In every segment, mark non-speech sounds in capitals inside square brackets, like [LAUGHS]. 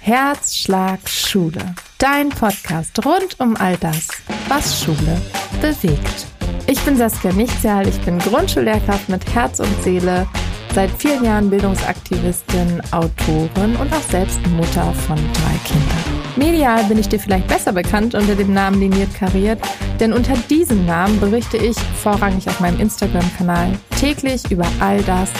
Herzschlag Schule. Dein Podcast rund um all das, was Schule bewegt. Ich bin Saskia Nichtsjahl, ich bin Grundschullehrkraft mit Herz und Seele, seit vielen Jahren Bildungsaktivistin, Autorin und auch selbst Mutter von drei Kindern. Medial bin ich dir vielleicht besser bekannt unter dem Namen Liniert Kariert, denn unter diesem Namen berichte ich vorrangig auf meinem Instagram-Kanal täglich über all das,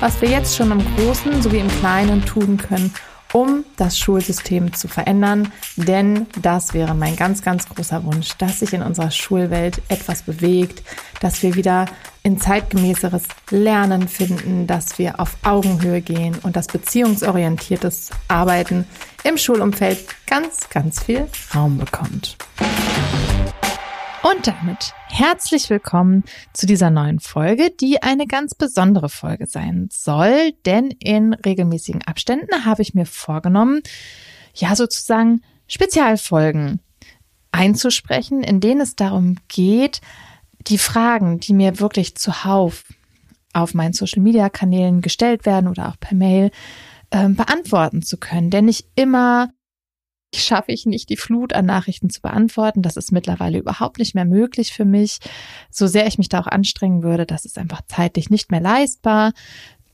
was wir jetzt schon im Großen sowie im Kleinen tun können, um das Schulsystem zu verändern. Denn das wäre mein ganz, ganz großer Wunsch, dass sich in unserer Schulwelt etwas bewegt, dass wir wieder in zeitgemäßeres Lernen finden, dass wir auf Augenhöhe gehen und dass beziehungsorientiertes Arbeiten im Schulumfeld ganz, ganz viel Raum bekommt. Und damit herzlich willkommen zu dieser neuen Folge, die eine ganz besondere Folge sein soll, denn in regelmäßigen Abständen habe ich mir vorgenommen, ja sozusagen Spezialfolgen einzusprechen, in denen es darum geht, die Fragen, die mir wirklich zuhauf auf meinen Social-Media-Kanälen gestellt werden oder auch per Mail, äh, beantworten zu können. Denn nicht immer schaffe ich nicht, die Flut an Nachrichten zu beantworten. Das ist mittlerweile überhaupt nicht mehr möglich für mich. So sehr ich mich da auch anstrengen würde, das ist einfach zeitlich nicht mehr leistbar.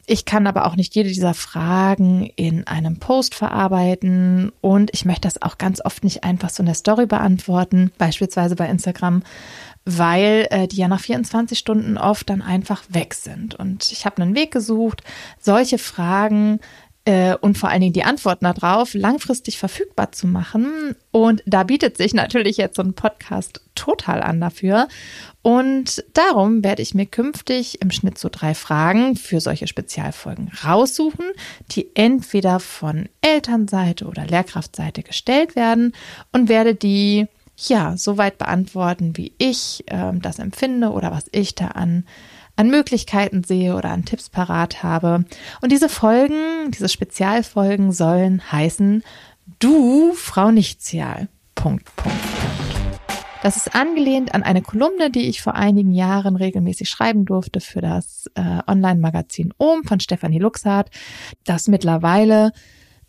Ich kann aber auch nicht jede dieser Fragen in einem Post verarbeiten und ich möchte das auch ganz oft nicht einfach so in der Story beantworten, beispielsweise bei Instagram, weil äh, die ja nach 24 Stunden oft dann einfach weg sind. Und ich habe einen Weg gesucht, solche Fragen äh, und vor allen Dingen die Antworten darauf langfristig verfügbar zu machen. Und da bietet sich natürlich jetzt so ein Podcast total an dafür. Und darum werde ich mir künftig im Schnitt so drei Fragen für solche Spezialfolgen raussuchen, die entweder von Elternseite oder Lehrkraftseite gestellt werden und werde die ja so weit beantworten, wie ich äh, das empfinde oder was ich da an an Möglichkeiten sehe oder an Tipps parat habe. Und diese Folgen, diese Spezialfolgen sollen heißen, du, Frau Nichtzial. Punkt, Punkt. Das ist angelehnt an eine Kolumne, die ich vor einigen Jahren regelmäßig schreiben durfte für das äh, Online-Magazin Ohm von Stefanie Luxart, das mittlerweile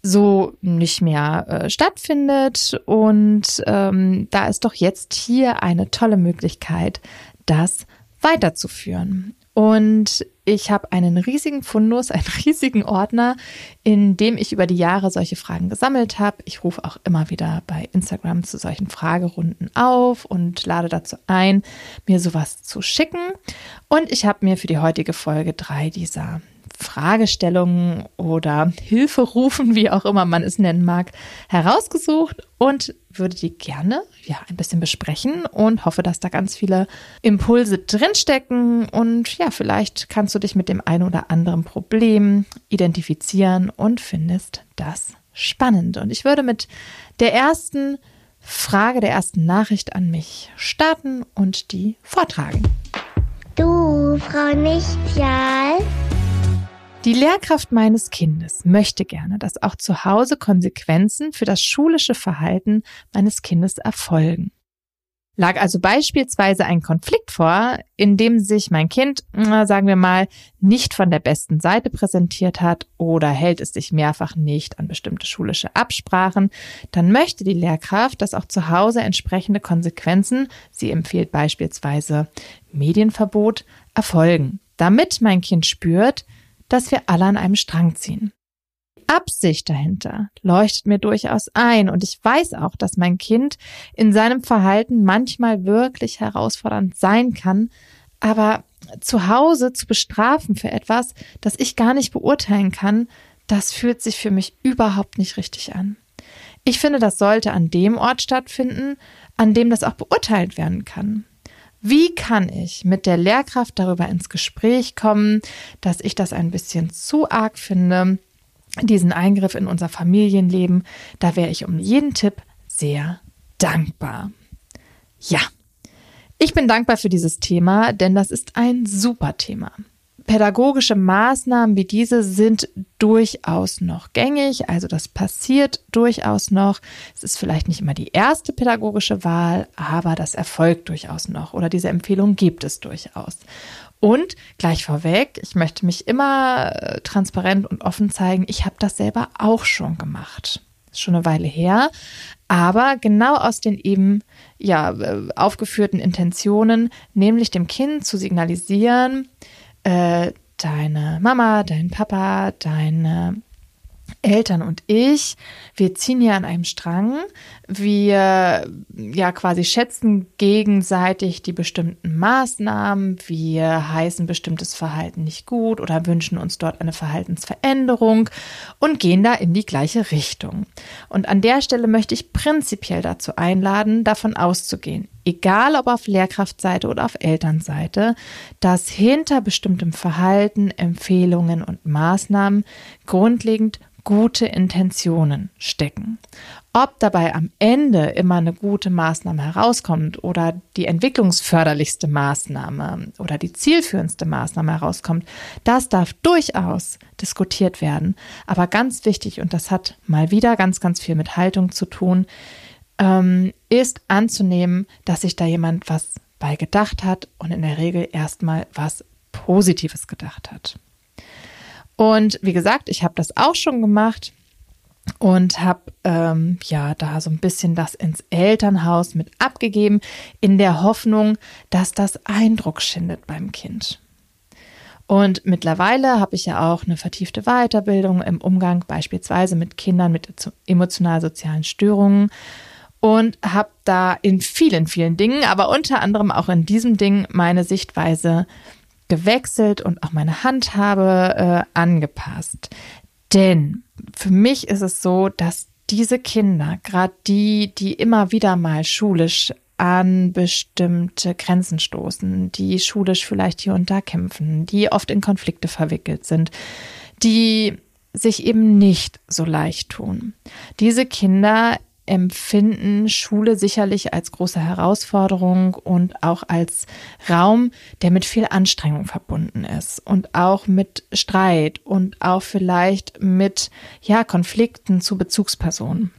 so nicht mehr äh, stattfindet. Und ähm, da ist doch jetzt hier eine tolle Möglichkeit, das weiterzuführen. Und ich habe einen riesigen Fundus, einen [LAUGHS] riesigen Ordner, in dem ich über die Jahre solche Fragen gesammelt habe. Ich rufe auch immer wieder bei Instagram zu solchen Fragerunden auf und lade dazu ein, mir sowas zu schicken. Und ich habe mir für die heutige Folge drei dieser Fragestellungen oder Hilferufen, wie auch immer man es nennen mag, herausgesucht und würde die gerne ja ein bisschen besprechen und hoffe, dass da ganz viele Impulse drinstecken und ja, vielleicht kannst du dich mit dem einen oder anderen Problem identifizieren und findest das spannend. Und ich würde mit der ersten Frage, der ersten Nachricht an mich starten und die vortragen. Du, Frau Nichtjahl. Die Lehrkraft meines Kindes möchte gerne, dass auch zu Hause Konsequenzen für das schulische Verhalten meines Kindes erfolgen. Lag also beispielsweise ein Konflikt vor, in dem sich mein Kind, sagen wir mal, nicht von der besten Seite präsentiert hat oder hält es sich mehrfach nicht an bestimmte schulische Absprachen, dann möchte die Lehrkraft, dass auch zu Hause entsprechende Konsequenzen, sie empfiehlt beispielsweise Medienverbot, erfolgen, damit mein Kind spürt, dass wir alle an einem Strang ziehen. Absicht dahinter leuchtet mir durchaus ein und ich weiß auch, dass mein Kind in seinem Verhalten manchmal wirklich herausfordernd sein kann, aber zu Hause zu bestrafen für etwas, das ich gar nicht beurteilen kann, das fühlt sich für mich überhaupt nicht richtig an. Ich finde, das sollte an dem Ort stattfinden, an dem das auch beurteilt werden kann. Wie kann ich mit der Lehrkraft darüber ins Gespräch kommen, dass ich das ein bisschen zu arg finde, diesen Eingriff in unser Familienleben? Da wäre ich um jeden Tipp sehr dankbar. Ja, ich bin dankbar für dieses Thema, denn das ist ein super Thema pädagogische Maßnahmen wie diese sind durchaus noch gängig, also das passiert durchaus noch. Es ist vielleicht nicht immer die erste pädagogische Wahl, aber das erfolgt durchaus noch oder diese Empfehlung gibt es durchaus. Und gleich vorweg, ich möchte mich immer äh, transparent und offen zeigen, ich habe das selber auch schon gemacht. ist schon eine Weile her. Aber genau aus den eben ja äh, aufgeführten Intentionen, nämlich dem Kind zu signalisieren, äh, deine Mama, dein Papa, deine Eltern und ich, wir ziehen hier an einem Strang. Wir ja quasi schätzen gegenseitig die bestimmten Maßnahmen. Wir heißen bestimmtes Verhalten nicht gut oder wünschen uns dort eine Verhaltensveränderung und gehen da in die gleiche Richtung. Und an der Stelle möchte ich prinzipiell dazu einladen, davon auszugehen, egal ob auf Lehrkraftseite oder auf Elternseite, dass hinter bestimmtem Verhalten, Empfehlungen und Maßnahmen grundlegend gute Intentionen stecken. Ob dabei am Ende immer eine gute Maßnahme herauskommt oder die entwicklungsförderlichste Maßnahme oder die zielführendste Maßnahme herauskommt, das darf durchaus diskutiert werden. Aber ganz wichtig, und das hat mal wieder ganz, ganz viel mit Haltung zu tun, ähm, ist anzunehmen, dass sich da jemand was bei gedacht hat und in der Regel erstmal was Positives gedacht hat. Und wie gesagt, ich habe das auch schon gemacht und habe ähm, ja da so ein bisschen das ins Elternhaus mit abgegeben, in der Hoffnung, dass das Eindruck schindet beim Kind. Und mittlerweile habe ich ja auch eine vertiefte Weiterbildung im Umgang beispielsweise mit Kindern mit emotional-sozialen Störungen und habe da in vielen, vielen Dingen, aber unter anderem auch in diesem Ding meine Sichtweise gewechselt und auch meine Handhabe äh, angepasst. Denn für mich ist es so, dass diese Kinder, gerade die, die immer wieder mal schulisch an bestimmte Grenzen stoßen, die schulisch vielleicht hier und da kämpfen, die oft in Konflikte verwickelt sind, die sich eben nicht so leicht tun. Diese Kinder empfinden Schule sicherlich als große Herausforderung und auch als Raum, der mit viel Anstrengung verbunden ist und auch mit Streit und auch vielleicht mit ja Konflikten zu Bezugspersonen.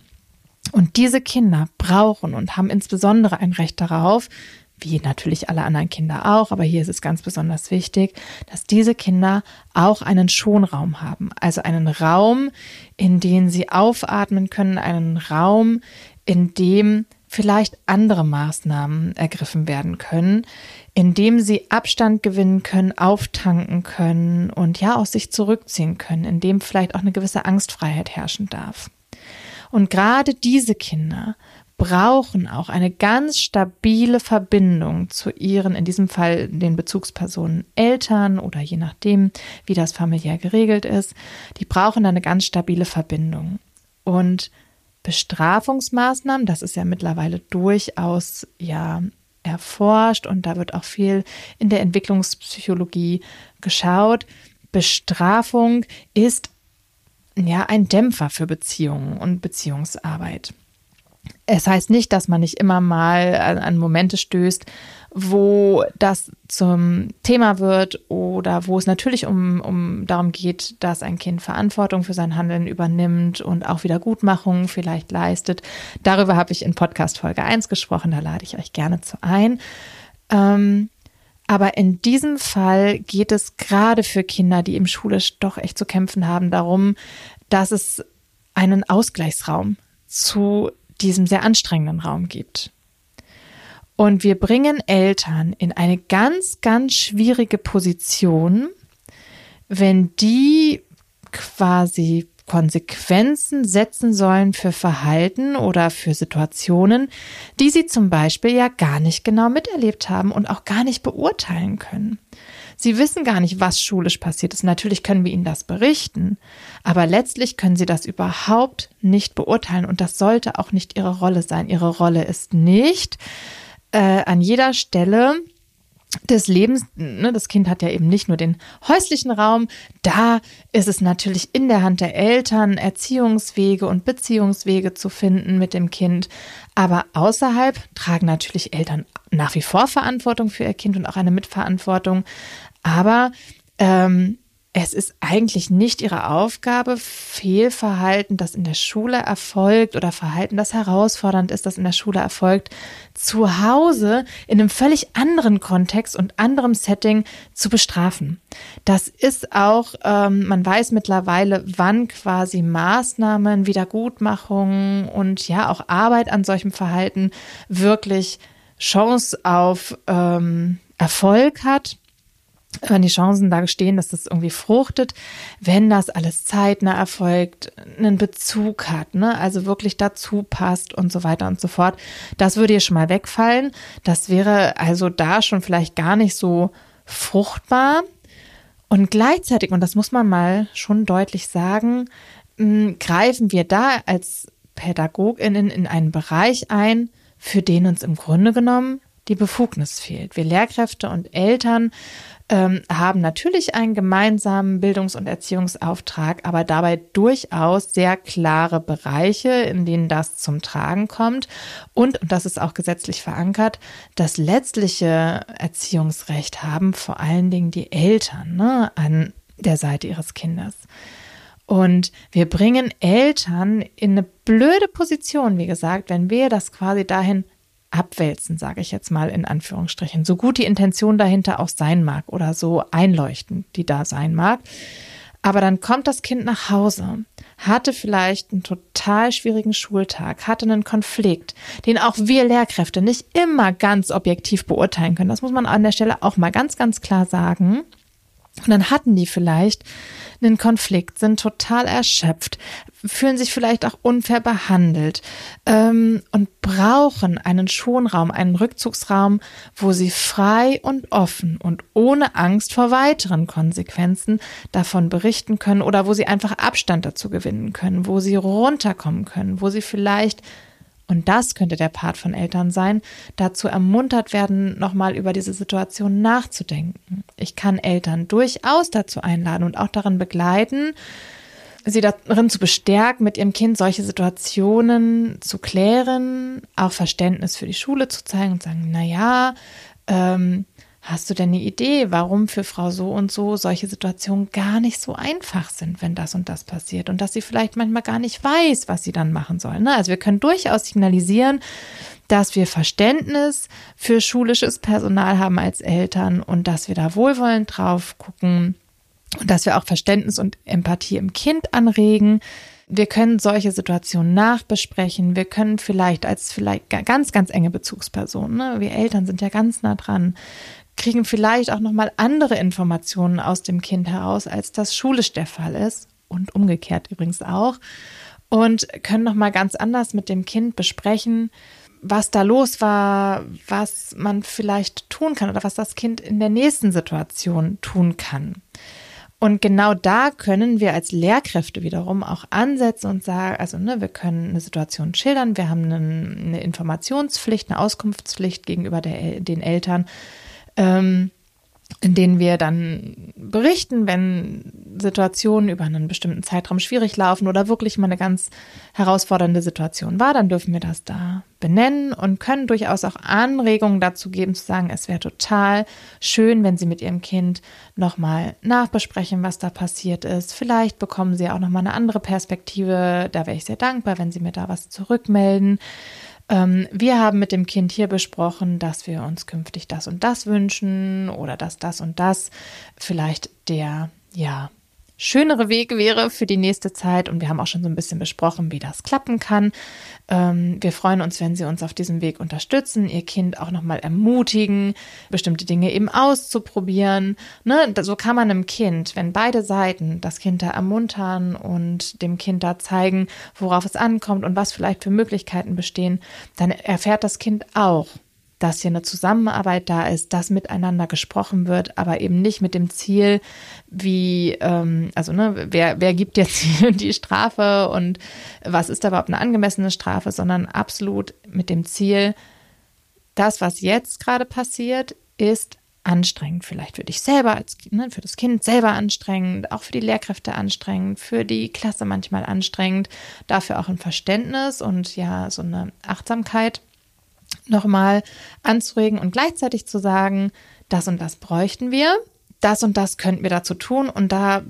Und diese Kinder brauchen und haben insbesondere ein Recht darauf, wie natürlich alle anderen Kinder auch, aber hier ist es ganz besonders wichtig, dass diese Kinder auch einen Schonraum haben. Also einen Raum, in dem sie aufatmen können, einen Raum, in dem vielleicht andere Maßnahmen ergriffen werden können, in dem sie Abstand gewinnen können, auftanken können und ja aus sich zurückziehen können, in dem vielleicht auch eine gewisse Angstfreiheit herrschen darf. Und gerade diese Kinder brauchen auch eine ganz stabile Verbindung zu ihren, in diesem Fall den Bezugspersonen Eltern oder je nachdem, wie das familiär geregelt ist. Die brauchen eine ganz stabile Verbindung. Und Bestrafungsmaßnahmen, das ist ja mittlerweile durchaus ja erforscht und da wird auch viel in der Entwicklungspsychologie geschaut. Bestrafung ist ja ein Dämpfer für Beziehungen und Beziehungsarbeit. Es heißt nicht, dass man nicht immer mal an Momente stößt, wo das zum Thema wird oder wo es natürlich um, um darum geht, dass ein Kind Verantwortung für sein Handeln übernimmt und auch Wiedergutmachung vielleicht leistet. Darüber habe ich in Podcast Folge 1 gesprochen, da lade ich euch gerne zu ein. Ähm, aber in diesem Fall geht es gerade für Kinder, die im schulisch doch echt zu kämpfen haben, darum, dass es einen Ausgleichsraum zu diesem sehr anstrengenden Raum gibt. Und wir bringen Eltern in eine ganz, ganz schwierige Position, wenn die quasi Konsequenzen setzen sollen für Verhalten oder für Situationen, die sie zum Beispiel ja gar nicht genau miterlebt haben und auch gar nicht beurteilen können. Sie wissen gar nicht, was schulisch passiert ist. Natürlich können wir Ihnen das berichten, aber letztlich können Sie das überhaupt nicht beurteilen und das sollte auch nicht Ihre Rolle sein. Ihre Rolle ist nicht äh, an jeder Stelle des Lebens, ne, das Kind hat ja eben nicht nur den häuslichen Raum, da ist es natürlich in der Hand der Eltern, Erziehungswege und Beziehungswege zu finden mit dem Kind. Aber außerhalb tragen natürlich Eltern nach wie vor Verantwortung für ihr Kind und auch eine Mitverantwortung. Aber ähm, es ist eigentlich nicht ihre Aufgabe, Fehlverhalten, das in der Schule erfolgt oder Verhalten, das herausfordernd ist, das in der Schule erfolgt, zu Hause in einem völlig anderen Kontext und anderem Setting zu bestrafen. Das ist auch, ähm, man weiß mittlerweile, wann quasi Maßnahmen, Wiedergutmachungen und ja auch Arbeit an solchem Verhalten wirklich Chance auf ähm, Erfolg hat wenn die Chancen da stehen, dass das irgendwie fruchtet, wenn das alles zeitnah erfolgt, einen Bezug hat, ne, also wirklich dazu passt und so weiter und so fort. Das würde hier schon mal wegfallen. Das wäre also da schon vielleicht gar nicht so fruchtbar. Und gleichzeitig, und das muss man mal schon deutlich sagen, hm, greifen wir da als PädagogInnen in einen Bereich ein, für den uns im Grunde genommen die Befugnis fehlt. Wir Lehrkräfte und Eltern ähm, haben natürlich einen gemeinsamen Bildungs- und Erziehungsauftrag, aber dabei durchaus sehr klare Bereiche, in denen das zum Tragen kommt. Und, und das ist auch gesetzlich verankert, das letztliche Erziehungsrecht haben vor allen Dingen die Eltern ne, an der Seite ihres Kindes. Und wir bringen Eltern in eine blöde Position, wie gesagt, wenn wir das quasi dahin abwälzen, sage ich jetzt mal in Anführungsstrichen, so gut die Intention dahinter auch sein mag oder so einleuchtend die da sein mag. Aber dann kommt das Kind nach Hause, hatte vielleicht einen total schwierigen Schultag, hatte einen Konflikt, den auch wir Lehrkräfte nicht immer ganz objektiv beurteilen können. Das muss man an der Stelle auch mal ganz, ganz klar sagen. Und dann hatten die vielleicht einen Konflikt, sind total erschöpft, fühlen sich vielleicht auch unfair behandelt ähm, und brauchen einen Schonraum, einen Rückzugsraum, wo sie frei und offen und ohne Angst vor weiteren Konsequenzen davon berichten können oder wo sie einfach Abstand dazu gewinnen können, wo sie runterkommen können, wo sie vielleicht und das könnte der Part von Eltern sein, dazu ermuntert werden, nochmal über diese Situation nachzudenken. Ich kann Eltern durchaus dazu einladen und auch darin begleiten, sie darin zu bestärken, mit ihrem Kind solche Situationen zu klären, auch Verständnis für die Schule zu zeigen und sagen, na ja, ähm, Hast du denn eine Idee, warum für Frau so und so solche Situationen gar nicht so einfach sind, wenn das und das passiert und dass sie vielleicht manchmal gar nicht weiß, was sie dann machen soll? Ne? Also wir können durchaus signalisieren, dass wir Verständnis für schulisches Personal haben als Eltern und dass wir da wohlwollend drauf gucken und dass wir auch Verständnis und Empathie im Kind anregen. Wir können solche Situationen nachbesprechen. Wir können vielleicht als vielleicht ganz, ganz enge Bezugspersonen, ne? wir Eltern sind ja ganz nah dran, kriegen vielleicht auch noch mal andere Informationen aus dem Kind heraus, als das schulisch der Fall ist und umgekehrt übrigens auch. Und können noch mal ganz anders mit dem Kind besprechen, was da los war, was man vielleicht tun kann oder was das Kind in der nächsten Situation tun kann. Und genau da können wir als Lehrkräfte wiederum auch ansetzen und sagen, also ne, wir können eine Situation schildern, wir haben eine, eine Informationspflicht, eine Auskunftspflicht gegenüber der, den Eltern ähm, in denen wir dann berichten, wenn Situationen über einen bestimmten Zeitraum schwierig laufen oder wirklich mal eine ganz herausfordernde Situation war, dann dürfen wir das da benennen und können durchaus auch Anregungen dazu geben, zu sagen, es wäre total schön, wenn Sie mit Ihrem Kind nochmal nachbesprechen, was da passiert ist. Vielleicht bekommen Sie auch nochmal eine andere Perspektive. Da wäre ich sehr dankbar, wenn Sie mir da was zurückmelden. Ähm, wir haben mit dem Kind hier besprochen, dass wir uns künftig das und das wünschen oder dass das und das vielleicht der, ja, schönere Weg wäre für die nächste Zeit. Und wir haben auch schon so ein bisschen besprochen, wie das klappen kann. Ähm, wir freuen uns, wenn Sie uns auf diesem Weg unterstützen, Ihr Kind auch nochmal ermutigen, bestimmte Dinge eben auszuprobieren. Ne? So kann man einem Kind, wenn beide Seiten das Kind da ermuntern und dem Kind da zeigen, worauf es ankommt und was vielleicht für Möglichkeiten bestehen, dann erfährt das Kind auch, dass hier eine Zusammenarbeit da ist, dass miteinander gesprochen wird, aber eben nicht mit dem Ziel, wie, ähm, also ne, wer, wer gibt jetzt [LAUGHS] die Strafe und was ist da überhaupt eine angemessene Strafe, sondern absolut mit dem Ziel, das, was jetzt gerade passiert, ist anstrengend, vielleicht für dich selber, als, ne, für das Kind selber anstrengend, auch für die Lehrkräfte anstrengend, für die Klasse manchmal anstrengend, dafür auch ein Verständnis und ja, so eine Achtsamkeit nochmal anzuregen und gleichzeitig zu sagen, das und das bräuchten wir, das und das könnten wir dazu tun und da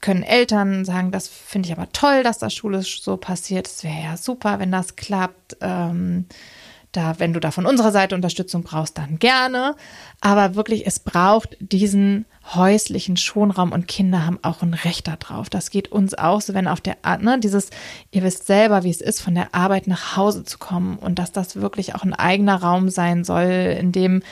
können Eltern sagen, das finde ich aber toll, dass das schulisch so passiert. Es wäre ja super, wenn das klappt. Ähm, da, wenn du da von unserer Seite Unterstützung brauchst, dann gerne. Aber wirklich, es braucht diesen häuslichen Schonraum und Kinder haben auch ein Recht darauf. Das geht uns auch so, wenn auf der, ne, dieses, ihr wisst selber, wie es ist, von der Arbeit nach Hause zu kommen und dass das wirklich auch ein eigener Raum sein soll, in dem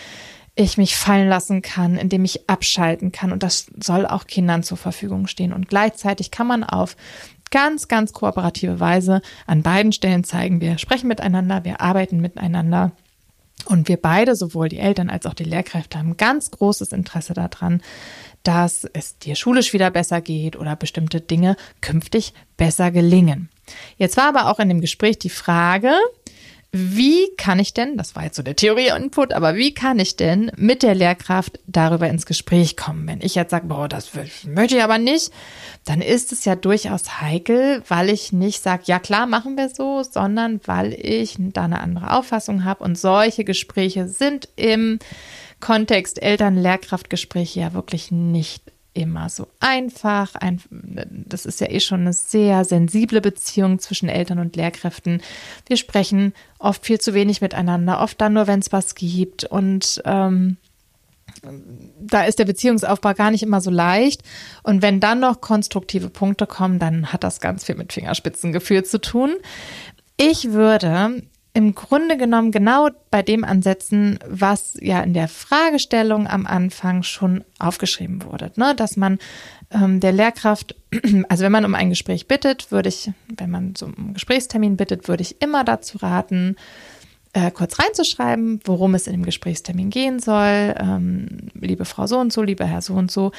ich mich fallen lassen kann, in dem ich abschalten kann. Und das soll auch Kindern zur Verfügung stehen. Und gleichzeitig kann man auf ganz, ganz kooperative Weise an beiden Stellen zeigen, wir sprechen miteinander, wir arbeiten miteinander. Und wir beide, sowohl die Eltern als auch die Lehrkräfte, haben ganz großes Interesse daran, dass es dir schulisch wieder besser geht oder bestimmte Dinge künftig besser gelingen. Jetzt war aber auch in dem Gespräch die Frage, wie kann ich denn, das war jetzt so der Theorie-Input, aber wie kann ich denn mit der Lehrkraft darüber ins Gespräch kommen? Wenn ich jetzt sage, boah, das möchte ich aber nicht, dann ist es ja durchaus heikel, weil ich nicht sage, ja klar, machen wir so, sondern weil ich da eine andere Auffassung habe. Und solche Gespräche sind im Kontext Eltern-Lehrkraft-Gespräche ja wirklich nicht immer so einfach. Ein, das ist ja eh schon eine sehr sensible Beziehung zwischen Eltern und Lehrkräften. Wir sprechen oft viel zu wenig miteinander, oft dann nur, wenn es was gibt. Und ähm, da ist der Beziehungsaufbau gar nicht immer so leicht. Und wenn dann noch konstruktive Punkte kommen, dann hat das ganz viel mit Fingerspitzengefühl zu tun. Ich würde im Grunde genommen genau bei dem ansetzen, was ja in der Fragestellung am Anfang schon aufgeschrieben wurde, ne? dass man ähm, der Lehrkraft, [CLEARS THROAT] also wenn man um ein Gespräch bittet, würde ich, wenn man einen Gesprächstermin bittet, würde ich immer dazu raten, äh, kurz reinzuschreiben, worum es in dem Gesprächstermin gehen soll. Ähm, liebe Frau so und so, lieber Herr so und so,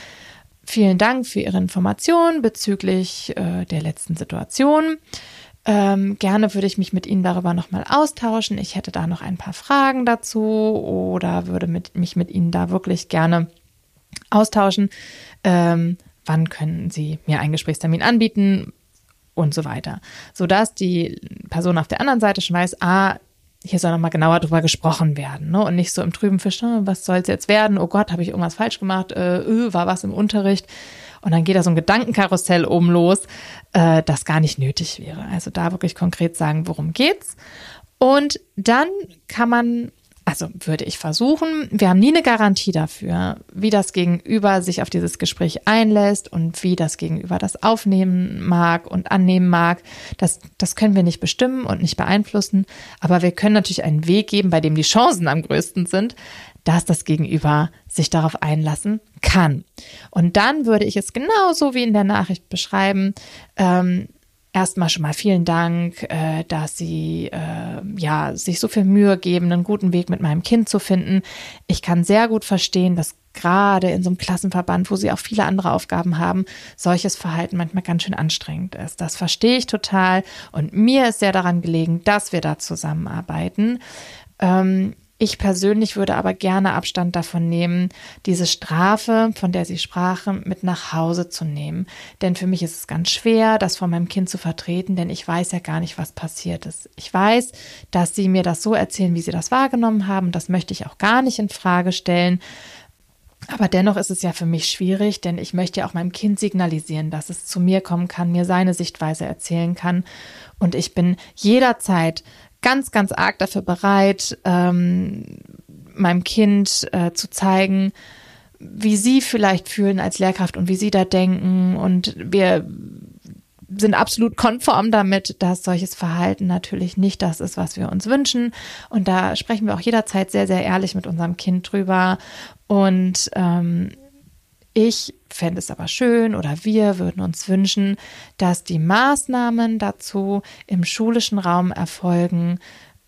vielen Dank für Ihre Informationen bezüglich äh, der letzten Situation. Ähm, gerne würde ich mich mit Ihnen darüber nochmal austauschen. Ich hätte da noch ein paar Fragen dazu oder würde mit, mich mit Ihnen da wirklich gerne austauschen. Ähm, wann können Sie mir einen Gesprächstermin anbieten und so weiter. Sodass die Person auf der anderen Seite schon weiß, ah, hier soll nochmal genauer drüber gesprochen werden, ne? Und nicht so im trüben Fisch, ne? was soll es jetzt werden? Oh Gott, habe ich irgendwas falsch gemacht? Äh, öh, war was im Unterricht? Und dann geht da so ein Gedankenkarussell oben los, äh, das gar nicht nötig wäre. Also da wirklich konkret sagen, worum geht's. Und dann kann man, also würde ich versuchen, wir haben nie eine Garantie dafür, wie das Gegenüber sich auf dieses Gespräch einlässt und wie das Gegenüber das aufnehmen mag und annehmen mag. Das, das können wir nicht bestimmen und nicht beeinflussen. Aber wir können natürlich einen Weg geben, bei dem die Chancen am größten sind, dass das Gegenüber sich darauf einlassen kann. Und dann würde ich es genauso wie in der Nachricht beschreiben. Ähm, erstmal schon mal vielen Dank, äh, dass Sie äh, ja sich so viel Mühe geben, einen guten Weg mit meinem Kind zu finden. Ich kann sehr gut verstehen, dass gerade in so einem Klassenverband, wo Sie auch viele andere Aufgaben haben, solches Verhalten manchmal ganz schön anstrengend ist. Das verstehe ich total und mir ist sehr daran gelegen, dass wir da zusammenarbeiten. Ähm, ich persönlich würde aber gerne Abstand davon nehmen, diese Strafe, von der Sie sprachen, mit nach Hause zu nehmen. Denn für mich ist es ganz schwer, das vor meinem Kind zu vertreten, denn ich weiß ja gar nicht, was passiert ist. Ich weiß, dass Sie mir das so erzählen, wie Sie das wahrgenommen haben. Das möchte ich auch gar nicht in Frage stellen. Aber dennoch ist es ja für mich schwierig, denn ich möchte ja auch meinem Kind signalisieren, dass es zu mir kommen kann, mir seine Sichtweise erzählen kann. Und ich bin jederzeit ganz, ganz arg dafür bereit, ähm, meinem Kind äh, zu zeigen, wie sie vielleicht fühlen als Lehrkraft und wie sie da denken. Und wir sind absolut konform damit, dass solches Verhalten natürlich nicht das ist, was wir uns wünschen. Und da sprechen wir auch jederzeit sehr, sehr ehrlich mit unserem Kind drüber. Und ähm, ich fände es aber schön oder wir würden uns wünschen, dass die Maßnahmen dazu im schulischen Raum erfolgen,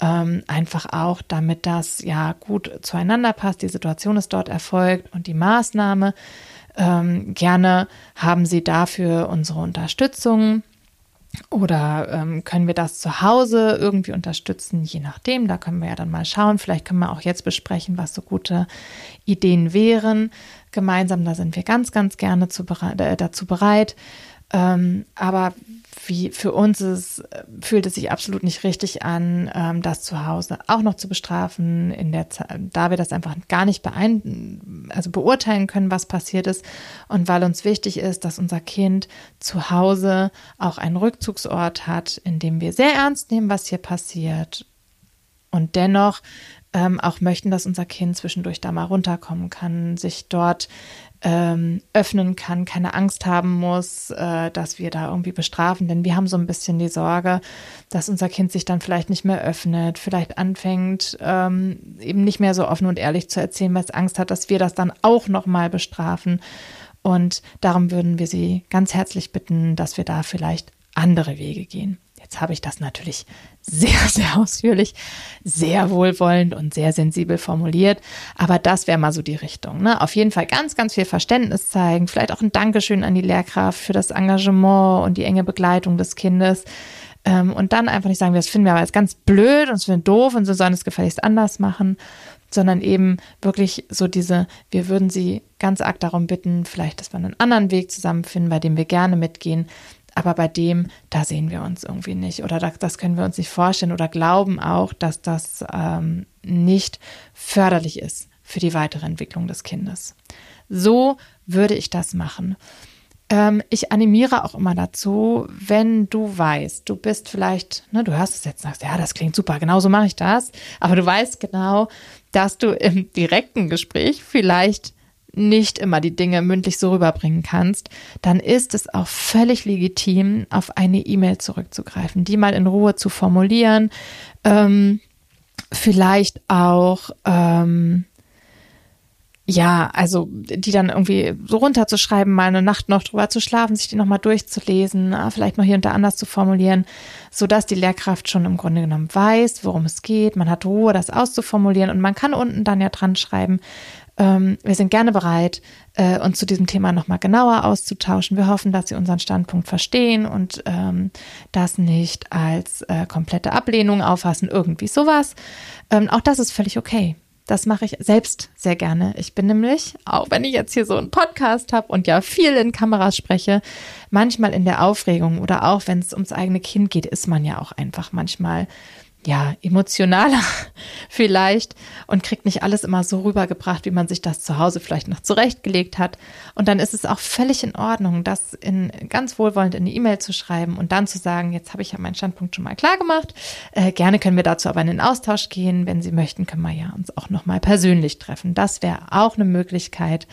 ähm, einfach auch, damit das ja gut zueinander passt, die Situation ist dort erfolgt und die Maßnahme. Ähm, gerne haben Sie dafür unsere Unterstützung. Oder ähm, können wir das zu Hause irgendwie unterstützen? Je nachdem, da können wir ja dann mal schauen. Vielleicht können wir auch jetzt besprechen, was so gute Ideen wären. Gemeinsam, da sind wir ganz, ganz gerne zu äh, dazu bereit. Ähm, aber wie für uns ist, fühlt es sich absolut nicht richtig an, ähm, das zu Hause auch noch zu bestrafen, in der Zeit, da wir das einfach gar nicht beein also beurteilen können, was passiert ist und weil uns wichtig ist, dass unser Kind zu Hause auch einen Rückzugsort hat, in dem wir sehr ernst nehmen, was hier passiert und dennoch ähm, auch möchten, dass unser Kind zwischendurch da mal runterkommen kann, sich dort ähm, öffnen kann, keine Angst haben muss, äh, dass wir da irgendwie bestrafen. Denn wir haben so ein bisschen die Sorge, dass unser Kind sich dann vielleicht nicht mehr öffnet, vielleicht anfängt, ähm, eben nicht mehr so offen und ehrlich zu erzählen, weil es Angst hat, dass wir das dann auch nochmal bestrafen. Und darum würden wir Sie ganz herzlich bitten, dass wir da vielleicht andere Wege gehen. Jetzt habe ich das natürlich sehr, [LAUGHS] sehr ausführlich, sehr wohlwollend und sehr sensibel formuliert. Aber das wäre mal so die Richtung. Ne? Auf jeden Fall ganz, ganz viel Verständnis zeigen. Vielleicht auch ein Dankeschön an die Lehrkraft für das Engagement und die enge Begleitung des Kindes. Ähm, und dann einfach nicht sagen, das finden wir aber jetzt ganz blöd und es finden doof und so sollen es gefälligst anders machen sondern eben wirklich so diese, wir würden sie ganz arg darum bitten, vielleicht, dass wir einen anderen Weg zusammenfinden, bei dem wir gerne mitgehen, aber bei dem, da sehen wir uns irgendwie nicht oder das können wir uns nicht vorstellen oder glauben auch, dass das ähm, nicht förderlich ist für die weitere Entwicklung des Kindes. So würde ich das machen. Ähm, ich animiere auch immer dazu, wenn du weißt, du bist vielleicht, ne, du hörst es jetzt, sagst, ja, das klingt super, genau so mache ich das, aber du weißt genau, dass du im direkten Gespräch vielleicht nicht immer die Dinge mündlich so rüberbringen kannst, dann ist es auch völlig legitim, auf eine E-Mail zurückzugreifen, die mal in Ruhe zu formulieren, ähm, vielleicht auch ähm, ja, also die dann irgendwie so runterzuschreiben, mal eine Nacht noch drüber zu schlafen, sich die nochmal durchzulesen, ah, vielleicht noch hier und da anders zu formulieren, so dass die Lehrkraft schon im Grunde genommen weiß, worum es geht. Man hat Ruhe, das auszuformulieren und man kann unten dann ja dran schreiben, ähm, wir sind gerne bereit, äh, uns zu diesem Thema nochmal genauer auszutauschen. Wir hoffen, dass Sie unseren Standpunkt verstehen und ähm, das nicht als äh, komplette Ablehnung auffassen, irgendwie sowas. Ähm, auch das ist völlig okay. Das mache ich selbst sehr gerne. Ich bin nämlich, auch wenn ich jetzt hier so einen Podcast habe und ja viel in Kameras spreche, manchmal in der Aufregung oder auch wenn es ums eigene Kind geht, ist man ja auch einfach manchmal ja, emotionaler [LAUGHS] vielleicht und kriegt nicht alles immer so rübergebracht, wie man sich das zu Hause vielleicht noch zurechtgelegt hat. Und dann ist es auch völlig in Ordnung, das in ganz wohlwollend in die E-Mail zu schreiben und dann zu sagen, jetzt habe ich ja meinen Standpunkt schon mal klar gemacht. Äh, gerne können wir dazu aber in den Austausch gehen. Wenn Sie möchten, können wir ja uns auch nochmal persönlich treffen. Das wäre auch eine Möglichkeit,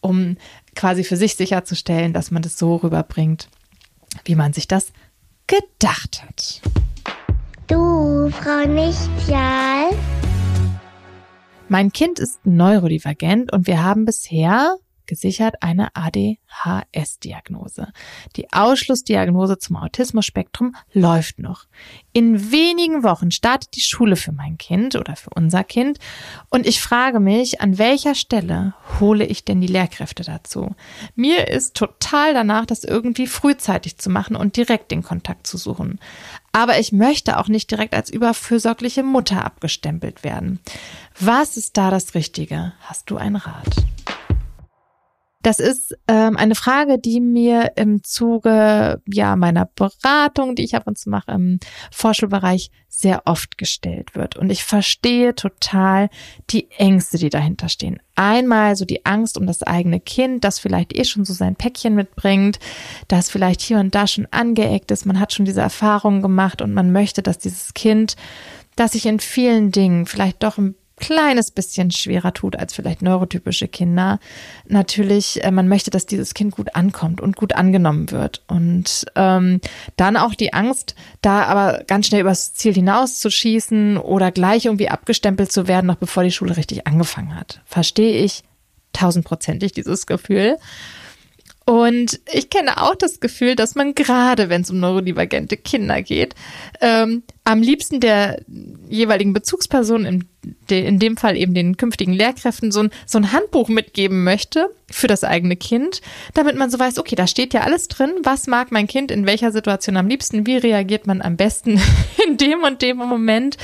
um quasi für sich sicherzustellen, dass man das so rüberbringt, wie man sich das gedacht hat. Du, Frau Nichtjahl? Mein Kind ist neurodivergent und wir haben bisher gesichert eine ADHS-Diagnose. Die Ausschlussdiagnose zum Autismus-Spektrum läuft noch. In wenigen Wochen startet die Schule für mein Kind oder für unser Kind und ich frage mich, an welcher Stelle hole ich denn die Lehrkräfte dazu? Mir ist total danach, das irgendwie frühzeitig zu machen und direkt den Kontakt zu suchen. Aber ich möchte auch nicht direkt als überfürsorgliche Mutter abgestempelt werden. Was ist da das Richtige? Hast du einen Rat? Das ist ähm, eine Frage, die mir im Zuge ja meiner Beratung, die ich ab und zu mache im Vorschulbereich, sehr oft gestellt wird. Und ich verstehe total die Ängste, die dahinter stehen. Einmal so die Angst um das eigene Kind, das vielleicht eh schon so sein Päckchen mitbringt, das vielleicht hier und da schon angeeckt ist. Man hat schon diese Erfahrungen gemacht und man möchte, dass dieses Kind, das sich in vielen Dingen vielleicht doch ein kleines bisschen schwerer tut als vielleicht neurotypische Kinder. Natürlich, äh, man möchte, dass dieses Kind gut ankommt und gut angenommen wird. Und ähm, dann auch die Angst, da aber ganz schnell übers Ziel hinauszuschießen oder gleich irgendwie abgestempelt zu werden, noch bevor die Schule richtig angefangen hat. Verstehe ich tausendprozentig dieses Gefühl. Und ich kenne auch das Gefühl, dass man gerade, wenn es um neurodivergente Kinder geht, ähm, am liebsten der jeweiligen Bezugsperson, in, de, in dem Fall eben den künftigen Lehrkräften, so ein, so ein Handbuch mitgeben möchte für das eigene Kind, damit man so weiß, okay, da steht ja alles drin, was mag mein Kind in welcher Situation am liebsten, wie reagiert man am besten [LAUGHS] in dem und dem Moment.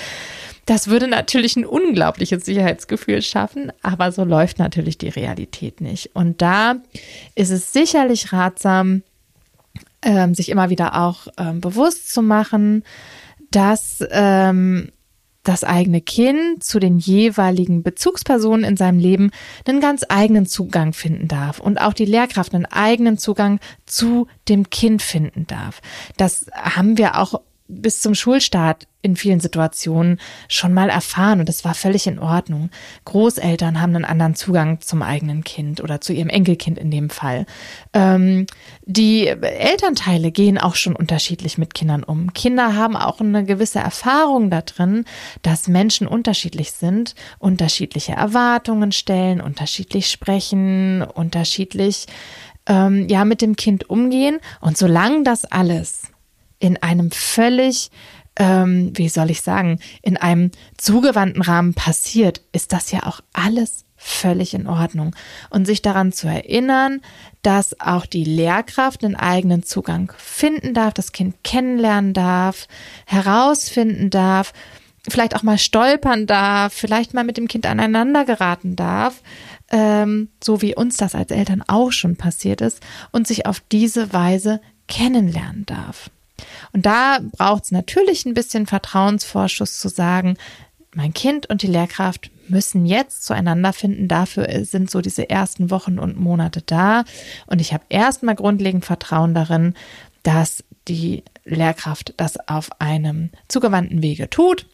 Das würde natürlich ein unglaubliches Sicherheitsgefühl schaffen, aber so läuft natürlich die Realität nicht. Und da ist es sicherlich ratsam, ähm, sich immer wieder auch ähm, bewusst zu machen, dass ähm, das eigene Kind zu den jeweiligen Bezugspersonen in seinem Leben einen ganz eigenen Zugang finden darf und auch die Lehrkraft einen eigenen Zugang zu dem Kind finden darf. Das haben wir auch bis zum Schulstart in vielen Situationen schon mal erfahren und das war völlig in Ordnung. Großeltern haben einen anderen Zugang zum eigenen Kind oder zu ihrem Enkelkind in dem Fall. Ähm, die Elternteile gehen auch schon unterschiedlich mit Kindern um. Kinder haben auch eine gewisse Erfahrung da drin, dass Menschen unterschiedlich sind, unterschiedliche Erwartungen stellen, unterschiedlich sprechen, unterschiedlich ähm, ja mit dem Kind umgehen und solange das alles in einem völlig, ähm, wie soll ich sagen, in einem zugewandten Rahmen passiert, ist das ja auch alles völlig in Ordnung. Und sich daran zu erinnern, dass auch die Lehrkraft einen eigenen Zugang finden darf, das Kind kennenlernen darf, herausfinden darf, vielleicht auch mal stolpern darf, vielleicht mal mit dem Kind aneinander geraten darf, ähm, so wie uns das als Eltern auch schon passiert ist, und sich auf diese Weise kennenlernen darf. Und da braucht es natürlich ein bisschen Vertrauensvorschuss zu sagen, mein Kind und die Lehrkraft müssen jetzt zueinander finden. Dafür sind so diese ersten Wochen und Monate da. Und ich habe erstmal grundlegend Vertrauen darin, dass die Lehrkraft das auf einem zugewandten Wege tut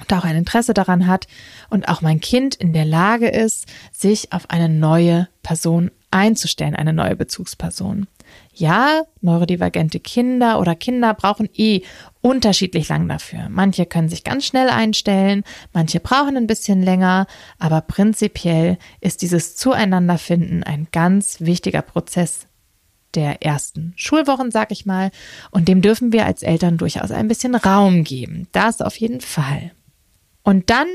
und auch ein Interesse daran hat und auch mein Kind in der Lage ist, sich auf eine neue Person einzustellen, eine neue Bezugsperson. Ja, neurodivergente Kinder oder Kinder brauchen eh unterschiedlich lang dafür. Manche können sich ganz schnell einstellen, manche brauchen ein bisschen länger, aber prinzipiell ist dieses Zueinanderfinden ein ganz wichtiger Prozess der ersten Schulwochen, sag ich mal, und dem dürfen wir als Eltern durchaus ein bisschen Raum geben. Das auf jeden Fall. Und dann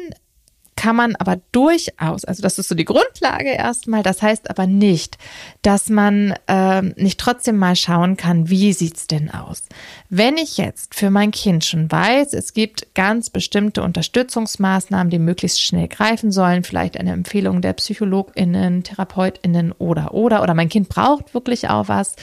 kann man aber durchaus, also das ist so die Grundlage erstmal, das heißt aber nicht, dass man äh, nicht trotzdem mal schauen kann, wie sieht's denn aus. Wenn ich jetzt für mein Kind schon weiß, es gibt ganz bestimmte Unterstützungsmaßnahmen, die möglichst schnell greifen sollen, vielleicht eine Empfehlung der PsychologInnen, TherapeutInnen oder oder oder mein Kind braucht wirklich auch was,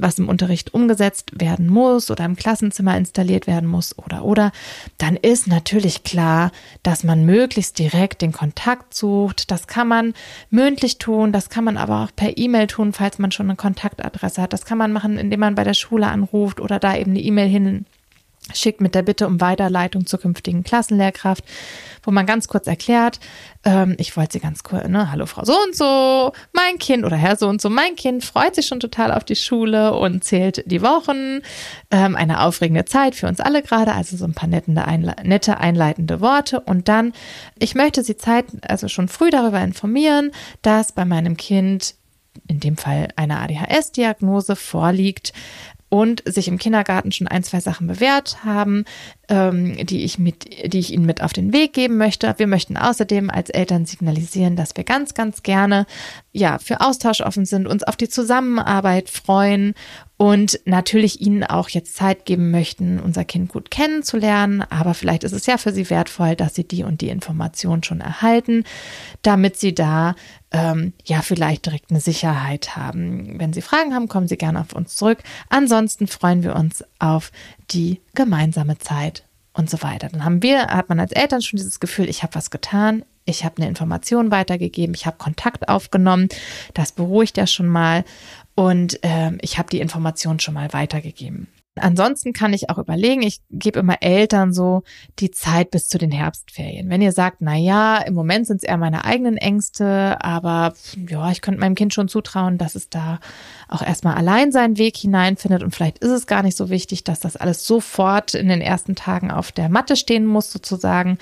was im Unterricht umgesetzt werden muss oder im Klassenzimmer installiert werden muss oder oder, dann ist natürlich klar, dass man möglichst direkt den Kontakt sucht. Das kann man mündlich tun, das kann man aber auch per E-Mail tun, falls man schon eine Kontaktadresse hat. Das kann man machen, indem man bei der Schule anruft oder da eben eine E-Mail hin schickt mit der Bitte um Weiterleitung zur künftigen Klassenlehrkraft, wo man ganz kurz erklärt, ähm, ich wollte sie ganz kurz, ne, hallo Frau so und so, mein Kind oder Herr so und so, mein Kind freut sich schon total auf die Schule und zählt die Wochen, ähm, eine aufregende Zeit für uns alle gerade, also so ein paar nette, einle nette einleitende Worte. Und dann, ich möchte Sie Zeit, also schon früh darüber informieren, dass bei meinem Kind in dem Fall eine ADHS-Diagnose vorliegt, und sich im Kindergarten schon ein, zwei Sachen bewährt haben, ähm, die ich mit, die ich Ihnen mit auf den Weg geben möchte. Wir möchten außerdem als Eltern signalisieren, dass wir ganz, ganz gerne ja für Austausch offen sind, uns auf die Zusammenarbeit freuen und natürlich Ihnen auch jetzt Zeit geben möchten, unser Kind gut kennenzulernen. Aber vielleicht ist es ja für Sie wertvoll, dass Sie die und die Information schon erhalten, damit Sie da ähm, ja vielleicht direkt eine Sicherheit haben. Wenn Sie Fragen haben, kommen Sie gerne auf uns zurück. Ansonsten freuen wir uns auf die gemeinsame Zeit und so weiter. Dann haben wir, hat man als Eltern schon dieses Gefühl, ich habe was getan, ich habe eine Information weitergegeben, ich habe Kontakt aufgenommen, das beruhigt ja schon mal und äh, ich habe die Information schon mal weitergegeben. Ansonsten kann ich auch überlegen, ich gebe immer Eltern so die Zeit bis zu den Herbstferien. Wenn ihr sagt, na ja, im Moment sind es eher meine eigenen Ängste, aber ja, ich könnte meinem Kind schon zutrauen, dass es da auch erstmal allein seinen Weg hineinfindet und vielleicht ist es gar nicht so wichtig, dass das alles sofort in den ersten Tagen auf der Matte stehen muss sozusagen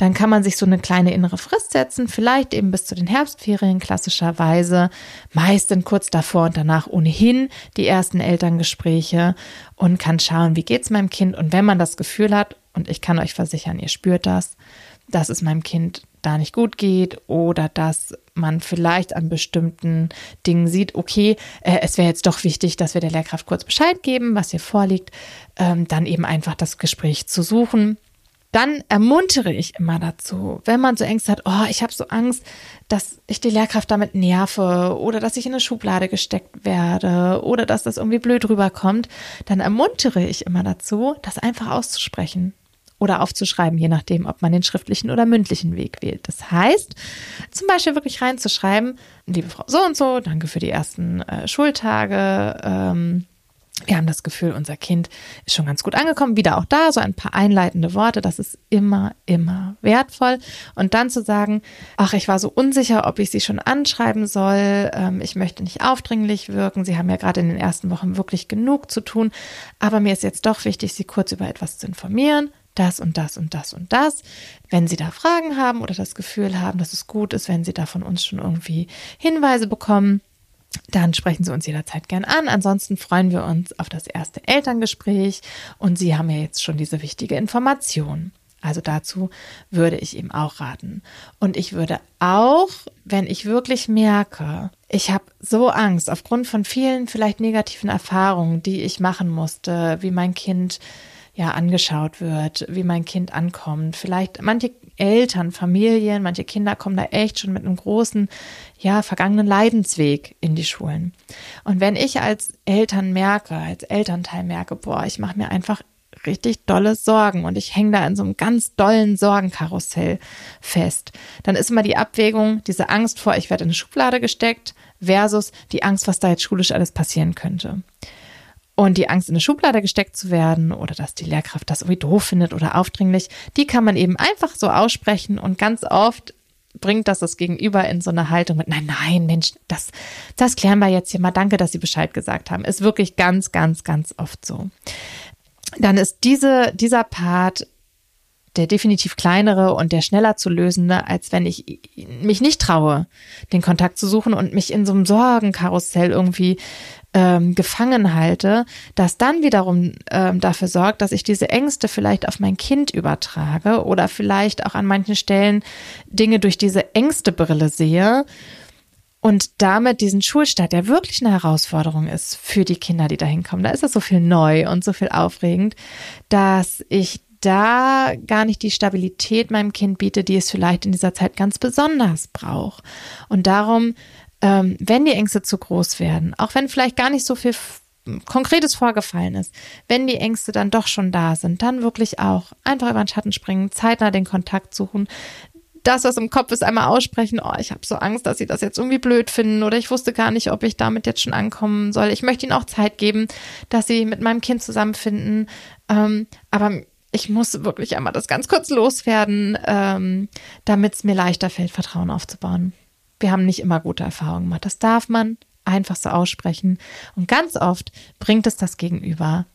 dann kann man sich so eine kleine innere Frist setzen, vielleicht eben bis zu den Herbstferien klassischerweise, meist dann kurz davor und danach ohnehin die ersten Elterngespräche und kann schauen, wie geht's meinem Kind? Und wenn man das Gefühl hat, und ich kann euch versichern, ihr spürt das, dass es meinem Kind da nicht gut geht oder dass man vielleicht an bestimmten Dingen sieht, okay, äh, es wäre jetzt doch wichtig, dass wir der Lehrkraft kurz Bescheid geben, was hier vorliegt, ähm, dann eben einfach das Gespräch zu suchen dann ermuntere ich immer dazu, wenn man so Ängste hat, oh, ich habe so Angst, dass ich die Lehrkraft damit nerve oder dass ich in eine Schublade gesteckt werde oder dass das irgendwie blöd rüberkommt, dann ermuntere ich immer dazu, das einfach auszusprechen oder aufzuschreiben, je nachdem, ob man den schriftlichen oder mündlichen Weg wählt. Das heißt, zum Beispiel wirklich reinzuschreiben, liebe Frau so und so, danke für die ersten äh, Schultage. Ähm, wir haben das Gefühl, unser Kind ist schon ganz gut angekommen. Wieder auch da, so ein paar einleitende Worte. Das ist immer, immer wertvoll. Und dann zu sagen, ach, ich war so unsicher, ob ich sie schon anschreiben soll. Ähm, ich möchte nicht aufdringlich wirken. Sie haben ja gerade in den ersten Wochen wirklich genug zu tun. Aber mir ist jetzt doch wichtig, Sie kurz über etwas zu informieren das und das und das und das. Wenn Sie da Fragen haben oder das Gefühl haben, dass es gut ist, wenn Sie da von uns schon irgendwie Hinweise bekommen, dann sprechen Sie uns jederzeit gern an. Ansonsten freuen wir uns auf das erste Elterngespräch und Sie haben ja jetzt schon diese wichtige Information. Also dazu würde ich ihm auch raten. Und ich würde auch, wenn ich wirklich merke, ich habe so Angst aufgrund von vielen vielleicht negativen Erfahrungen, die ich machen musste, wie mein Kind ja angeschaut wird, wie mein Kind ankommt. Vielleicht manche Eltern, Familien, manche Kinder kommen da echt schon mit einem großen, ja, vergangenen Leidensweg in die Schulen. Und wenn ich als Eltern merke, als Elternteil merke, boah, ich mache mir einfach richtig dolle Sorgen und ich hänge da in so einem ganz dollen Sorgenkarussell fest, dann ist immer die Abwägung, diese Angst vor, ich werde in eine Schublade gesteckt, versus die Angst, was da jetzt schulisch alles passieren könnte. Und die Angst, in eine Schublade gesteckt zu werden oder dass die Lehrkraft das irgendwie doof findet oder aufdringlich, die kann man eben einfach so aussprechen und ganz oft bringt das das Gegenüber in so eine Haltung mit, nein, nein, Mensch, das, das klären wir jetzt hier mal. Danke, dass Sie Bescheid gesagt haben. Ist wirklich ganz, ganz, ganz oft so. Dann ist diese, dieser Part der definitiv kleinere und der schneller zu lösende, als wenn ich mich nicht traue, den Kontakt zu suchen und mich in so einem Sorgenkarussell irgendwie ähm, gefangen halte, das dann wiederum ähm, dafür sorgt, dass ich diese Ängste vielleicht auf mein Kind übertrage oder vielleicht auch an manchen Stellen Dinge durch diese Ängstebrille sehe und damit diesen Schulstart, der wirklich eine Herausforderung ist für die Kinder, die da hinkommen. Da ist es so viel neu und so viel aufregend, dass ich da gar nicht die Stabilität meinem Kind biete, die es vielleicht in dieser Zeit ganz besonders braucht. Und darum ähm, wenn die Ängste zu groß werden, auch wenn vielleicht gar nicht so viel Konkretes vorgefallen ist, wenn die Ängste dann doch schon da sind, dann wirklich auch einfach über den Schatten springen, zeitnah den Kontakt suchen, das, was im Kopf ist, einmal aussprechen, oh, ich habe so Angst, dass sie das jetzt irgendwie blöd finden oder ich wusste gar nicht, ob ich damit jetzt schon ankommen soll. Ich möchte ihnen auch Zeit geben, dass sie mit meinem Kind zusammenfinden. Ähm, aber ich muss wirklich einmal das ganz kurz loswerden, ähm, damit es mir leichter fällt, Vertrauen aufzubauen. Wir haben nicht immer gute Erfahrungen gemacht. Das darf man einfach so aussprechen. Und ganz oft bringt es das Gegenüber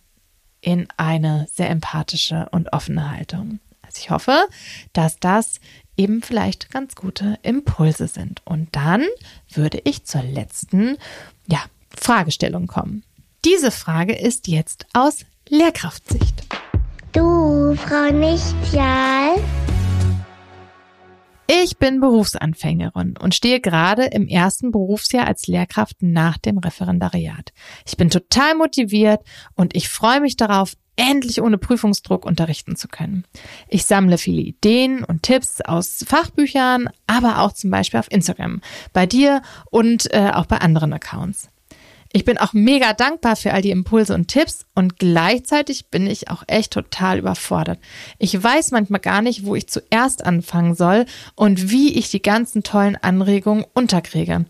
in eine sehr empathische und offene Haltung. Also ich hoffe, dass das eben vielleicht ganz gute Impulse sind. Und dann würde ich zur letzten, ja, Fragestellung kommen. Diese Frage ist jetzt aus Lehrkraftsicht. Du, Frau Nichtjahl. Ich bin Berufsanfängerin und stehe gerade im ersten Berufsjahr als Lehrkraft nach dem Referendariat. Ich bin total motiviert und ich freue mich darauf, endlich ohne Prüfungsdruck unterrichten zu können. Ich sammle viele Ideen und Tipps aus Fachbüchern, aber auch zum Beispiel auf Instagram, bei dir und äh, auch bei anderen Accounts. Ich bin auch mega dankbar für all die Impulse und Tipps und gleichzeitig bin ich auch echt total überfordert. Ich weiß manchmal gar nicht, wo ich zuerst anfangen soll und wie ich die ganzen tollen Anregungen unterkriege.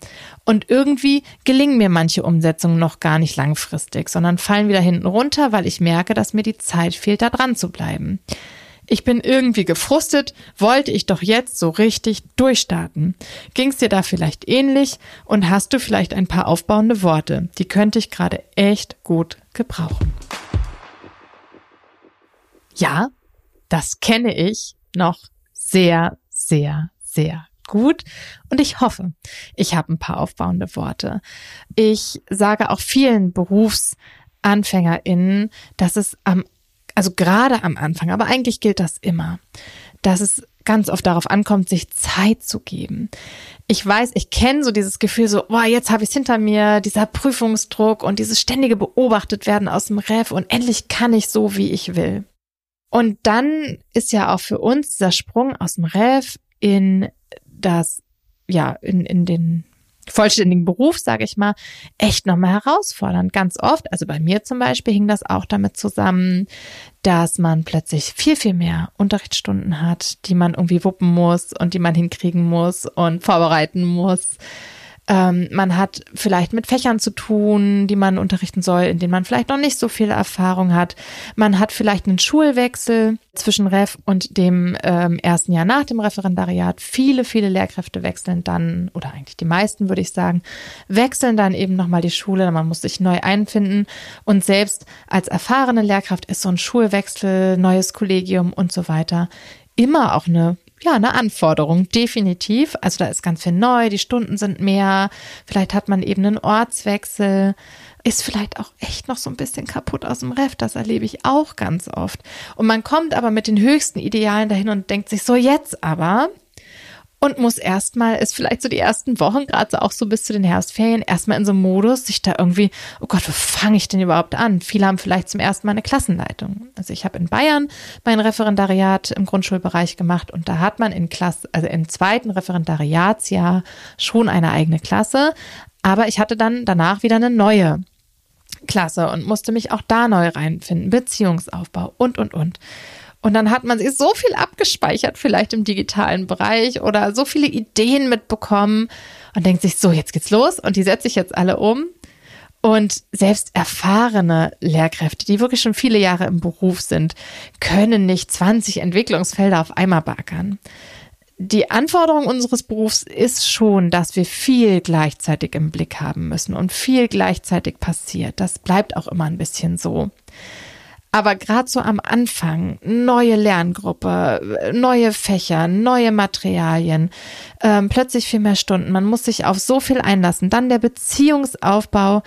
Und irgendwie gelingen mir manche Umsetzungen noch gar nicht langfristig, sondern fallen wieder hinten runter, weil ich merke, dass mir die Zeit fehlt, da dran zu bleiben. Ich bin irgendwie gefrustet, wollte ich doch jetzt so richtig durchstarten. Ging's dir da vielleicht ähnlich und hast du vielleicht ein paar aufbauende Worte? Die könnte ich gerade echt gut gebrauchen. Ja, das kenne ich noch sehr, sehr, sehr gut und ich hoffe, ich habe ein paar aufbauende Worte. Ich sage auch vielen BerufsanfängerInnen, dass es am also gerade am Anfang, aber eigentlich gilt das immer, dass es ganz oft darauf ankommt, sich Zeit zu geben. Ich weiß, ich kenne so dieses Gefühl so, boah, jetzt habe ich es hinter mir, dieser Prüfungsdruck und dieses ständige beobachtet werden aus dem Ref und endlich kann ich so, wie ich will. Und dann ist ja auch für uns dieser Sprung aus dem Ref in das, ja, in, in den vollständigen Beruf, sage ich mal, echt nochmal herausfordernd. Ganz oft, also bei mir zum Beispiel hing das auch damit zusammen, dass man plötzlich viel, viel mehr Unterrichtsstunden hat, die man irgendwie wuppen muss und die man hinkriegen muss und vorbereiten muss. Ähm, man hat vielleicht mit Fächern zu tun, die man unterrichten soll, in denen man vielleicht noch nicht so viel Erfahrung hat. Man hat vielleicht einen Schulwechsel zwischen Ref und dem ähm, ersten Jahr nach dem Referendariat. Viele, viele Lehrkräfte wechseln dann, oder eigentlich die meisten würde ich sagen, wechseln dann eben nochmal die Schule. Man muss sich neu einfinden. Und selbst als erfahrene Lehrkraft ist so ein Schulwechsel, neues Kollegium und so weiter immer auch eine ja, eine Anforderung, definitiv. Also da ist ganz viel neu, die Stunden sind mehr, vielleicht hat man eben einen Ortswechsel, ist vielleicht auch echt noch so ein bisschen kaputt aus dem Ref, das erlebe ich auch ganz oft. Und man kommt aber mit den höchsten Idealen dahin und denkt sich so jetzt aber, und muss erstmal, ist vielleicht so die ersten Wochen, gerade so auch so bis zu den Herbstferien, erstmal in so einem Modus, sich da irgendwie, oh Gott, wo fange ich denn überhaupt an? Viele haben vielleicht zum ersten Mal eine Klassenleitung. Also ich habe in Bayern mein Referendariat im Grundschulbereich gemacht und da hat man in Klasse, also im zweiten Referendariatsjahr schon eine eigene Klasse, aber ich hatte dann danach wieder eine neue Klasse und musste mich auch da neu reinfinden, Beziehungsaufbau und, und, und. Und dann hat man sich so viel abgespeichert, vielleicht im digitalen Bereich oder so viele Ideen mitbekommen und denkt sich, so, jetzt geht's los und die setze ich jetzt alle um. Und selbst erfahrene Lehrkräfte, die wirklich schon viele Jahre im Beruf sind, können nicht 20 Entwicklungsfelder auf einmal backern. Die Anforderung unseres Berufs ist schon, dass wir viel gleichzeitig im Blick haben müssen und viel gleichzeitig passiert. Das bleibt auch immer ein bisschen so. Aber gerade so am Anfang, neue Lerngruppe, neue Fächer, neue Materialien, ähm, plötzlich viel mehr Stunden. Man muss sich auf so viel einlassen. Dann der Beziehungsaufbau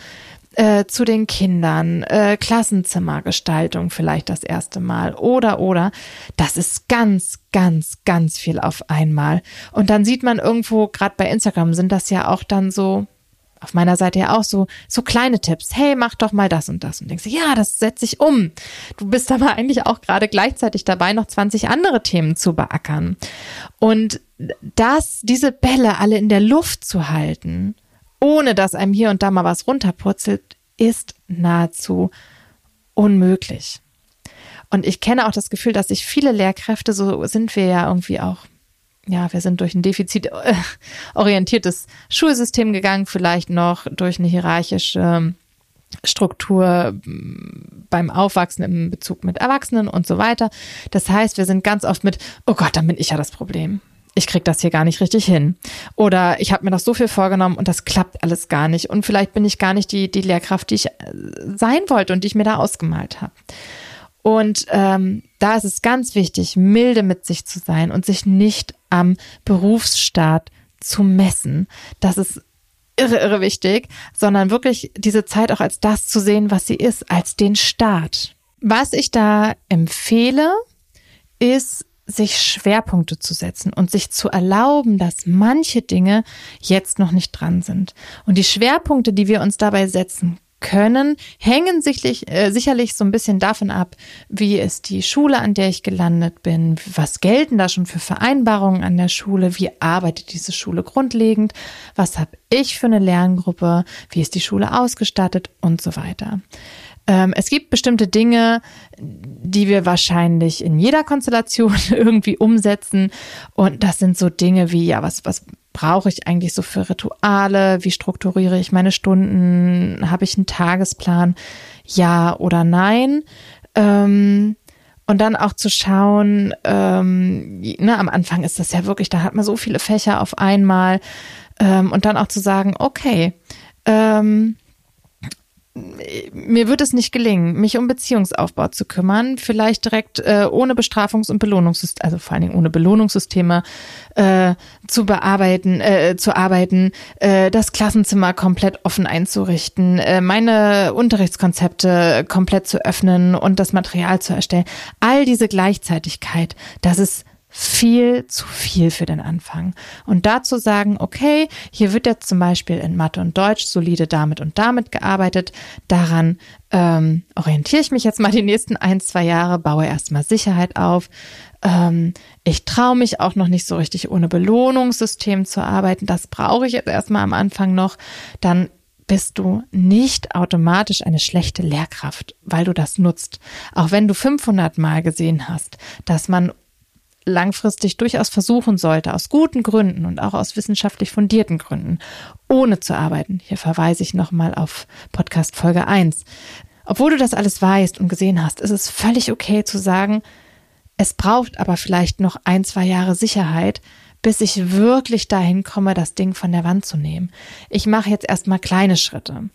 äh, zu den Kindern, äh, Klassenzimmergestaltung vielleicht das erste Mal oder oder. Das ist ganz, ganz, ganz viel auf einmal. Und dann sieht man irgendwo, gerade bei Instagram sind das ja auch dann so auf meiner Seite ja auch so, so kleine Tipps. Hey, mach doch mal das und das. Und denkst du, ja, das setze ich um. Du bist aber eigentlich auch gerade gleichzeitig dabei, noch 20 andere Themen zu beackern. Und das, diese Bälle alle in der Luft zu halten, ohne dass einem hier und da mal was runterpurzelt, ist nahezu unmöglich. Und ich kenne auch das Gefühl, dass sich viele Lehrkräfte, so sind wir ja irgendwie auch ja, wir sind durch ein defizitorientiertes Schulsystem gegangen, vielleicht noch durch eine hierarchische Struktur mm, beim Aufwachsen im Bezug mit Erwachsenen und so weiter. Das heißt, wir sind ganz oft mit, oh Gott, dann bin ich ja das Problem. Ich krieg das hier gar nicht richtig hin. Oder ich habe mir noch so viel vorgenommen und das klappt alles gar nicht. Und vielleicht bin ich gar nicht die, die Lehrkraft, die ich äh, sein wollte und die ich mir da ausgemalt habe. Und ähm, da ist es ganz wichtig, milde mit sich zu sein und sich nicht am Berufsstart zu messen. Das ist irre, irre wichtig, sondern wirklich diese Zeit auch als das zu sehen, was sie ist, als den Start. Was ich da empfehle, ist, sich Schwerpunkte zu setzen und sich zu erlauben, dass manche Dinge jetzt noch nicht dran sind. Und die Schwerpunkte, die wir uns dabei setzen können, hängen sicherlich, äh, sicherlich so ein bisschen davon ab, wie ist die Schule, an der ich gelandet bin, was gelten da schon für Vereinbarungen an der Schule, wie arbeitet diese Schule grundlegend, was habe ich für eine Lerngruppe, wie ist die Schule ausgestattet und so weiter. Ähm, es gibt bestimmte Dinge, die wir wahrscheinlich in jeder Konstellation [LAUGHS] irgendwie umsetzen und das sind so Dinge wie, ja, was, was brauche ich eigentlich so für Rituale? Wie strukturiere ich meine Stunden? Habe ich einen Tagesplan? Ja oder nein? Ähm, und dann auch zu schauen, ähm, ne, am Anfang ist das ja wirklich, da hat man so viele Fächer auf einmal. Ähm, und dann auch zu sagen, okay, ähm, mir wird es nicht gelingen, mich um Beziehungsaufbau zu kümmern, vielleicht direkt äh, ohne Bestrafungs- und Belohnungssysteme, also vor allen Dingen ohne Belohnungssysteme äh, zu bearbeiten, äh, zu arbeiten, äh, das Klassenzimmer komplett offen einzurichten, äh, meine Unterrichtskonzepte komplett zu öffnen und das Material zu erstellen. All diese Gleichzeitigkeit, das ist viel zu viel für den Anfang. Und dazu sagen, okay, hier wird jetzt zum Beispiel in Mathe und Deutsch solide damit und damit gearbeitet. Daran ähm, orientiere ich mich jetzt mal die nächsten ein, zwei Jahre, baue erstmal Sicherheit auf. Ähm, ich traue mich auch noch nicht so richtig ohne Belohnungssystem zu arbeiten. Das brauche ich jetzt erstmal am Anfang noch. Dann bist du nicht automatisch eine schlechte Lehrkraft, weil du das nutzt. Auch wenn du 500 Mal gesehen hast, dass man langfristig durchaus versuchen sollte, aus guten Gründen und auch aus wissenschaftlich fundierten Gründen, ohne zu arbeiten. Hier verweise ich nochmal auf Podcast Folge 1. Obwohl du das alles weißt und gesehen hast, ist es völlig okay zu sagen, es braucht aber vielleicht noch ein, zwei Jahre Sicherheit, bis ich wirklich dahin komme, das Ding von der Wand zu nehmen. Ich mache jetzt erstmal kleine Schritte,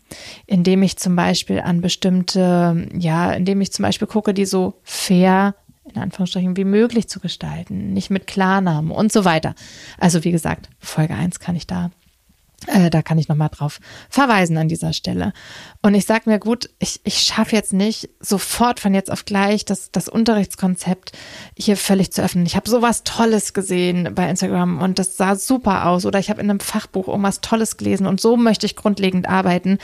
indem ich zum Beispiel an bestimmte, ja, indem ich zum Beispiel gucke, die so fair in Anführungsstrichen wie möglich zu gestalten, nicht mit Klarnamen und so weiter. Also wie gesagt, Folge 1 kann ich da äh, da kann ich nochmal drauf verweisen an dieser Stelle. Und ich sage mir, gut, ich, ich schaffe jetzt nicht sofort von jetzt auf gleich das, das Unterrichtskonzept hier völlig zu öffnen. Ich habe sowas Tolles gesehen bei Instagram und das sah super aus. Oder ich habe in einem Fachbuch irgendwas Tolles gelesen und so möchte ich grundlegend arbeiten.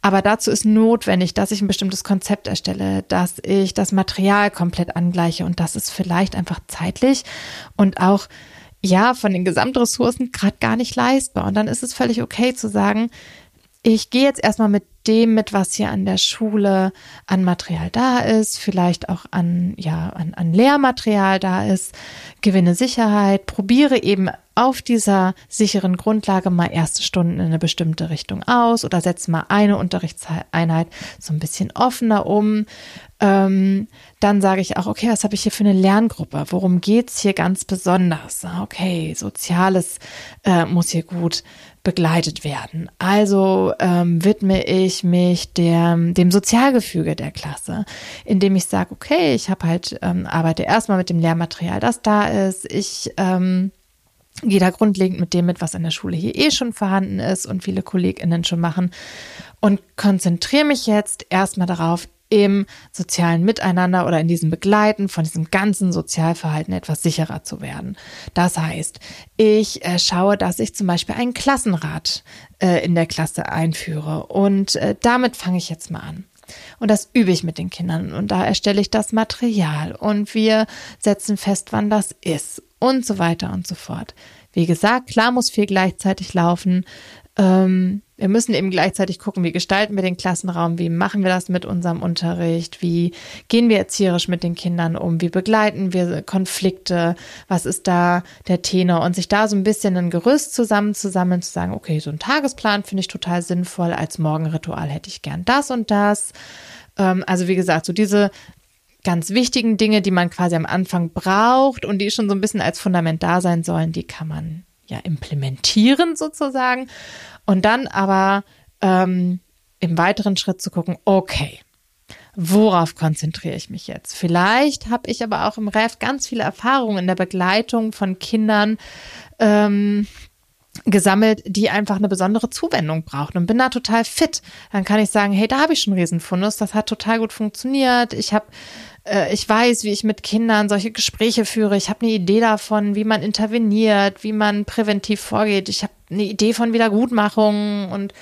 Aber dazu ist notwendig, dass ich ein bestimmtes Konzept erstelle, dass ich das Material komplett angleiche und das ist vielleicht einfach zeitlich und auch ja von den Gesamtressourcen gerade gar nicht leistbar. Und dann ist es völlig okay zu sagen, ich gehe jetzt erstmal mit dem mit, was hier an der Schule an Material da ist, vielleicht auch an, ja, an, an Lehrmaterial da ist, gewinne Sicherheit, probiere eben auf dieser sicheren Grundlage mal erste Stunden in eine bestimmte Richtung aus oder setze mal eine Unterrichtseinheit so ein bisschen offener um. Ähm, dann sage ich auch, okay, was habe ich hier für eine Lerngruppe? Worum geht's hier ganz besonders? Okay, Soziales äh, muss hier gut begleitet werden. Also ähm, widme ich mich der, dem Sozialgefüge der Klasse, indem ich sage, okay, ich habe halt, ähm, arbeite erstmal mit dem Lehrmaterial, das da ist. Ich ähm, gehe da grundlegend mit dem mit, was an der Schule hier eh schon vorhanden ist und viele KollegInnen schon machen und konzentriere mich jetzt erstmal darauf, im sozialen Miteinander oder in diesem Begleiten von diesem ganzen Sozialverhalten etwas sicherer zu werden. Das heißt, ich äh, schaue, dass ich zum Beispiel einen Klassenrat äh, in der Klasse einführe und äh, damit fange ich jetzt mal an. Und das übe ich mit den Kindern und da erstelle ich das Material und wir setzen fest, wann das ist und so weiter und so fort. Wie gesagt, klar muss viel gleichzeitig laufen. Ähm, wir müssen eben gleichzeitig gucken, wie gestalten wir den Klassenraum, wie machen wir das mit unserem Unterricht, wie gehen wir erzieherisch mit den Kindern um, wie begleiten wir Konflikte, was ist da der Tenor und sich da so ein bisschen ein Gerüst zusammenzusammeln, zu sagen, okay, so ein Tagesplan finde ich total sinnvoll, als Morgenritual hätte ich gern das und das. Ähm, also wie gesagt, so diese ganz wichtigen Dinge, die man quasi am Anfang braucht und die schon so ein bisschen als Fundament da sein sollen, die kann man ja implementieren sozusagen. Und dann aber ähm, im weiteren Schritt zu gucken, okay, worauf konzentriere ich mich jetzt? Vielleicht habe ich aber auch im Ref ganz viele Erfahrungen in der Begleitung von Kindern ähm, gesammelt, die einfach eine besondere Zuwendung brauchen und bin da total fit. Dann kann ich sagen, hey, da habe ich schon Riesenfundus, das hat total gut funktioniert. Ich habe äh, ich weiß, wie ich mit Kindern solche Gespräche führe. Ich habe eine Idee davon, wie man interveniert, wie man präventiv vorgeht. Ich habe eine Idee von Wiedergutmachung und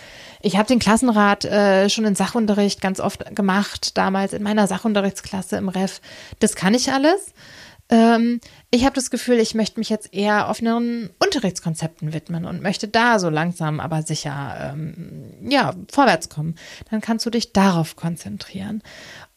ich habe den Klassenrat äh, schon in Sachunterricht ganz oft gemacht, damals in meiner Sachunterrichtsklasse im Ref. Das kann ich alles. Ähm, ich habe das Gefühl, ich möchte mich jetzt eher offeneren Unterrichtskonzepten widmen und möchte da so langsam, aber sicher ähm, ja vorwärts kommen. Dann kannst du dich darauf konzentrieren.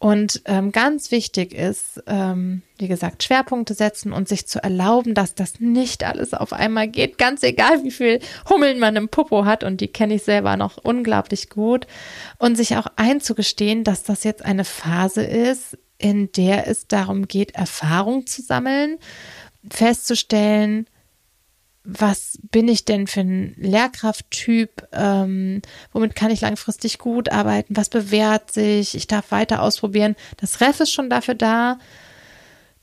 Und ähm, ganz wichtig ist, ähm, wie gesagt, Schwerpunkte setzen und sich zu erlauben, dass das nicht alles auf einmal geht. Ganz egal, wie viel Hummeln man im Popo hat und die kenne ich selber noch unglaublich gut. Und sich auch einzugestehen, dass das jetzt eine Phase ist, in der es darum geht, Erfahrung zu sammeln, festzustellen, was bin ich denn für ein Lehrkrafttyp, ähm, womit kann ich langfristig gut arbeiten, was bewährt sich, ich darf weiter ausprobieren. Das Ref ist schon dafür da.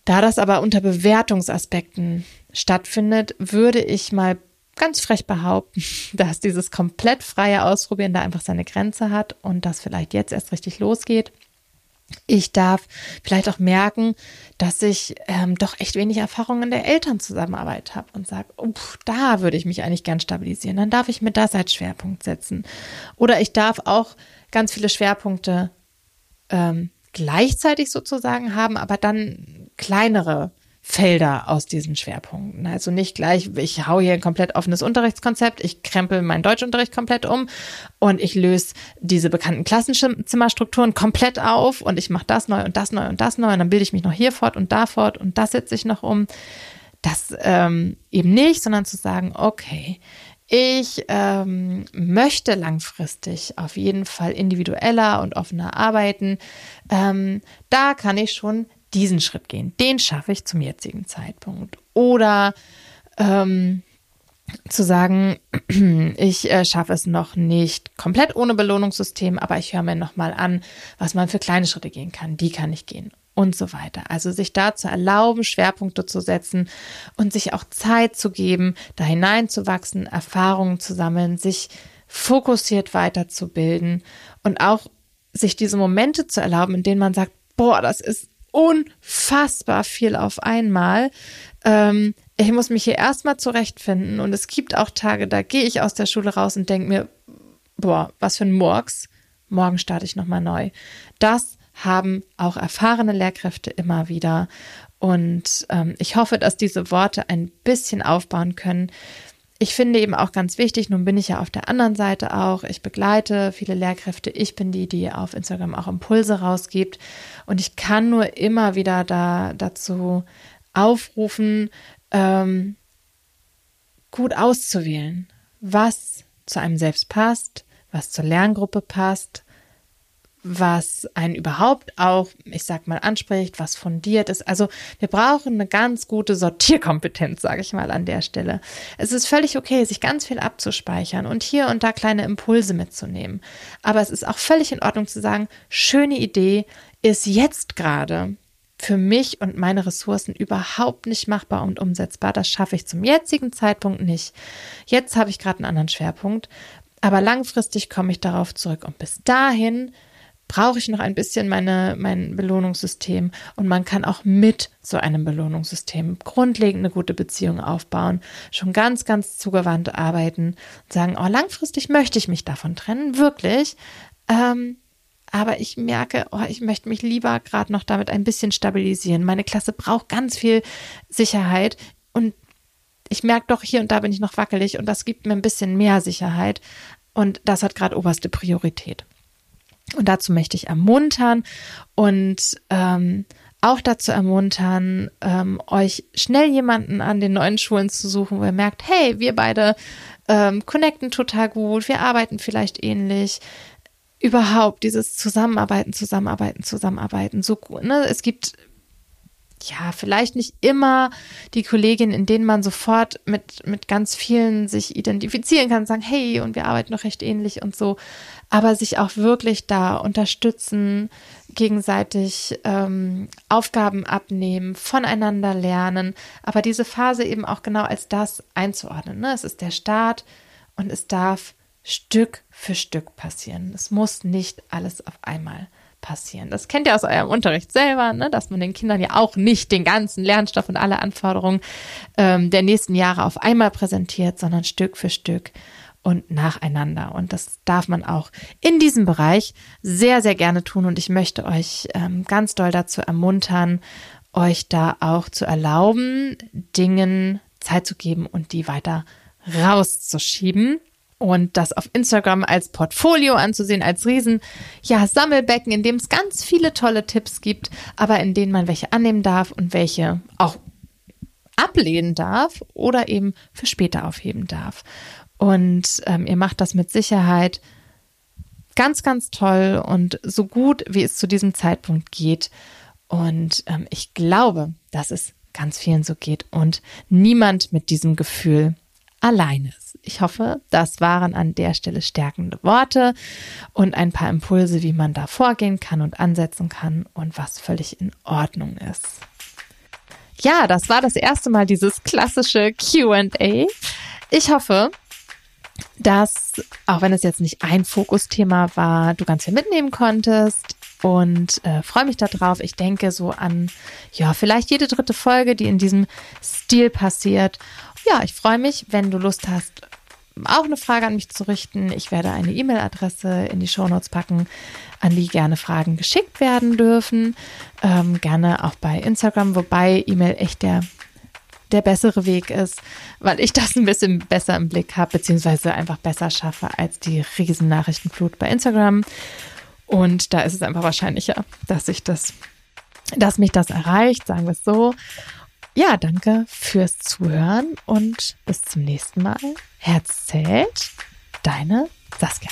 Da das aber unter Bewertungsaspekten stattfindet, würde ich mal ganz frech behaupten, [LAUGHS] dass dieses komplett freie Ausprobieren da einfach seine Grenze hat und das vielleicht jetzt erst richtig losgeht. Ich darf vielleicht auch merken, dass ich ähm, doch echt wenig Erfahrung in der Elternzusammenarbeit habe und sage, da würde ich mich eigentlich gern stabilisieren. Dann darf ich mir das als Schwerpunkt setzen. Oder ich darf auch ganz viele Schwerpunkte ähm, gleichzeitig sozusagen haben, aber dann kleinere Felder aus diesen Schwerpunkten. Also nicht gleich, ich hau hier ein komplett offenes Unterrichtskonzept, ich krempel meinen Deutschunterricht komplett um und ich löse diese bekannten Klassenzimmerstrukturen komplett auf und ich mache das neu und das neu und das neu und dann bilde ich mich noch hier fort und da fort und das setze ich noch um. Das ähm, eben nicht, sondern zu sagen, okay, ich ähm, möchte langfristig auf jeden Fall individueller und offener arbeiten. Ähm, da kann ich schon diesen Schritt gehen. Den schaffe ich zum jetzigen Zeitpunkt. Oder ähm, zu sagen, [CLEARS THROAT] ich äh, schaffe es noch nicht komplett ohne Belohnungssystem, aber ich höre mir nochmal an, was man für kleine Schritte gehen kann. Die kann ich gehen und so weiter. Also sich da zu erlauben, Schwerpunkte zu setzen und sich auch Zeit zu geben, da hineinzuwachsen, Erfahrungen zu sammeln, sich fokussiert weiterzubilden und auch sich diese Momente zu erlauben, in denen man sagt, boah, das ist unfassbar viel auf einmal. Ähm, ich muss mich hier erstmal zurechtfinden und es gibt auch Tage, da gehe ich aus der Schule raus und denke mir, boah, was für ein Murks. Morgen starte ich nochmal neu. Das haben auch erfahrene Lehrkräfte immer wieder. Und ähm, ich hoffe, dass diese Worte ein bisschen aufbauen können, ich finde eben auch ganz wichtig, nun bin ich ja auf der anderen Seite auch, ich begleite viele Lehrkräfte, ich bin die, die auf Instagram auch Impulse rausgibt. Und ich kann nur immer wieder da dazu aufrufen, ähm, gut auszuwählen, was zu einem selbst passt, was zur Lerngruppe passt, was einen überhaupt auch, ich sag mal, anspricht, was fundiert ist. Also wir brauchen eine ganz gute Sortierkompetenz, sage ich mal an der Stelle. Es ist völlig okay, sich ganz viel abzuspeichern und hier und da kleine Impulse mitzunehmen. Aber es ist auch völlig in Ordnung zu sagen, schöne Idee ist jetzt gerade für mich und meine Ressourcen überhaupt nicht machbar und umsetzbar. Das schaffe ich zum jetzigen Zeitpunkt nicht. Jetzt habe ich gerade einen anderen Schwerpunkt, aber langfristig komme ich darauf zurück und bis dahin brauche ich noch ein bisschen meine, mein Belohnungssystem. Und man kann auch mit so einem Belohnungssystem grundlegend eine gute Beziehung aufbauen, schon ganz, ganz zugewandt arbeiten und sagen, oh, langfristig möchte ich mich davon trennen, wirklich. Ähm, aber ich merke, oh, ich möchte mich lieber gerade noch damit ein bisschen stabilisieren. Meine Klasse braucht ganz viel Sicherheit und ich merke doch, hier und da bin ich noch wackelig und das gibt mir ein bisschen mehr Sicherheit. Und das hat gerade oberste Priorität. Und dazu möchte ich ermuntern und ähm, auch dazu ermuntern, ähm, euch schnell jemanden an den neuen Schulen zu suchen, wo ihr merkt, hey, wir beide ähm, connecten total gut, wir arbeiten vielleicht ähnlich. Überhaupt dieses Zusammenarbeiten, Zusammenarbeiten, Zusammenarbeiten. So, ne, es gibt ja, vielleicht nicht immer die Kolleginnen, in denen man sofort mit, mit ganz vielen sich identifizieren kann, sagen, hey, und wir arbeiten noch recht ähnlich und so, aber sich auch wirklich da unterstützen, gegenseitig ähm, Aufgaben abnehmen, voneinander lernen, aber diese Phase eben auch genau als das einzuordnen. Ne? Es ist der Start und es darf Stück für Stück passieren. Es muss nicht alles auf einmal passieren. Das kennt ihr aus eurem Unterricht selber, ne? dass man den Kindern ja auch nicht den ganzen Lernstoff und alle Anforderungen ähm, der nächsten Jahre auf einmal präsentiert, sondern Stück für Stück und nacheinander. Und das darf man auch in diesem Bereich sehr, sehr gerne tun. Und ich möchte euch ähm, ganz doll dazu ermuntern, euch da auch zu erlauben, Dingen Zeit zu geben und die weiter rauszuschieben und das auf Instagram als Portfolio anzusehen, als Riesen, ja, Sammelbecken, in dem es ganz viele tolle Tipps gibt, aber in denen man welche annehmen darf und welche auch ablehnen darf oder eben für später aufheben darf. Und ähm, ihr macht das mit Sicherheit ganz, ganz toll und so gut, wie es zu diesem Zeitpunkt geht. Und ähm, ich glaube, dass es ganz vielen so geht und niemand mit diesem Gefühl allein ist. Ich hoffe, das waren an der Stelle stärkende Worte und ein paar Impulse, wie man da vorgehen kann und ansetzen kann und was völlig in Ordnung ist. Ja, das war das erste Mal dieses klassische QA. Ich hoffe, dass, auch wenn es jetzt nicht ein Fokusthema war, du ganz viel mitnehmen konntest. und äh, freue mich darauf. Ich denke so an, ja, vielleicht jede dritte Folge, die in diesem Stil passiert. Ja, ich freue mich, wenn du Lust hast, auch eine Frage an mich zu richten. Ich werde eine E-Mail-Adresse in die Shownotes packen, an die gerne Fragen geschickt werden dürfen. Ähm, gerne auch bei Instagram, wobei E-Mail echt der der bessere Weg ist, weil ich das ein bisschen besser im Blick habe, beziehungsweise einfach besser schaffe als die Riesennachrichtenflut bei Instagram. Und da ist es einfach wahrscheinlicher, dass ich das, dass mich das erreicht, sagen wir es so. Ja, danke fürs Zuhören und bis zum nächsten Mal. Herz zählt, deine Saskia.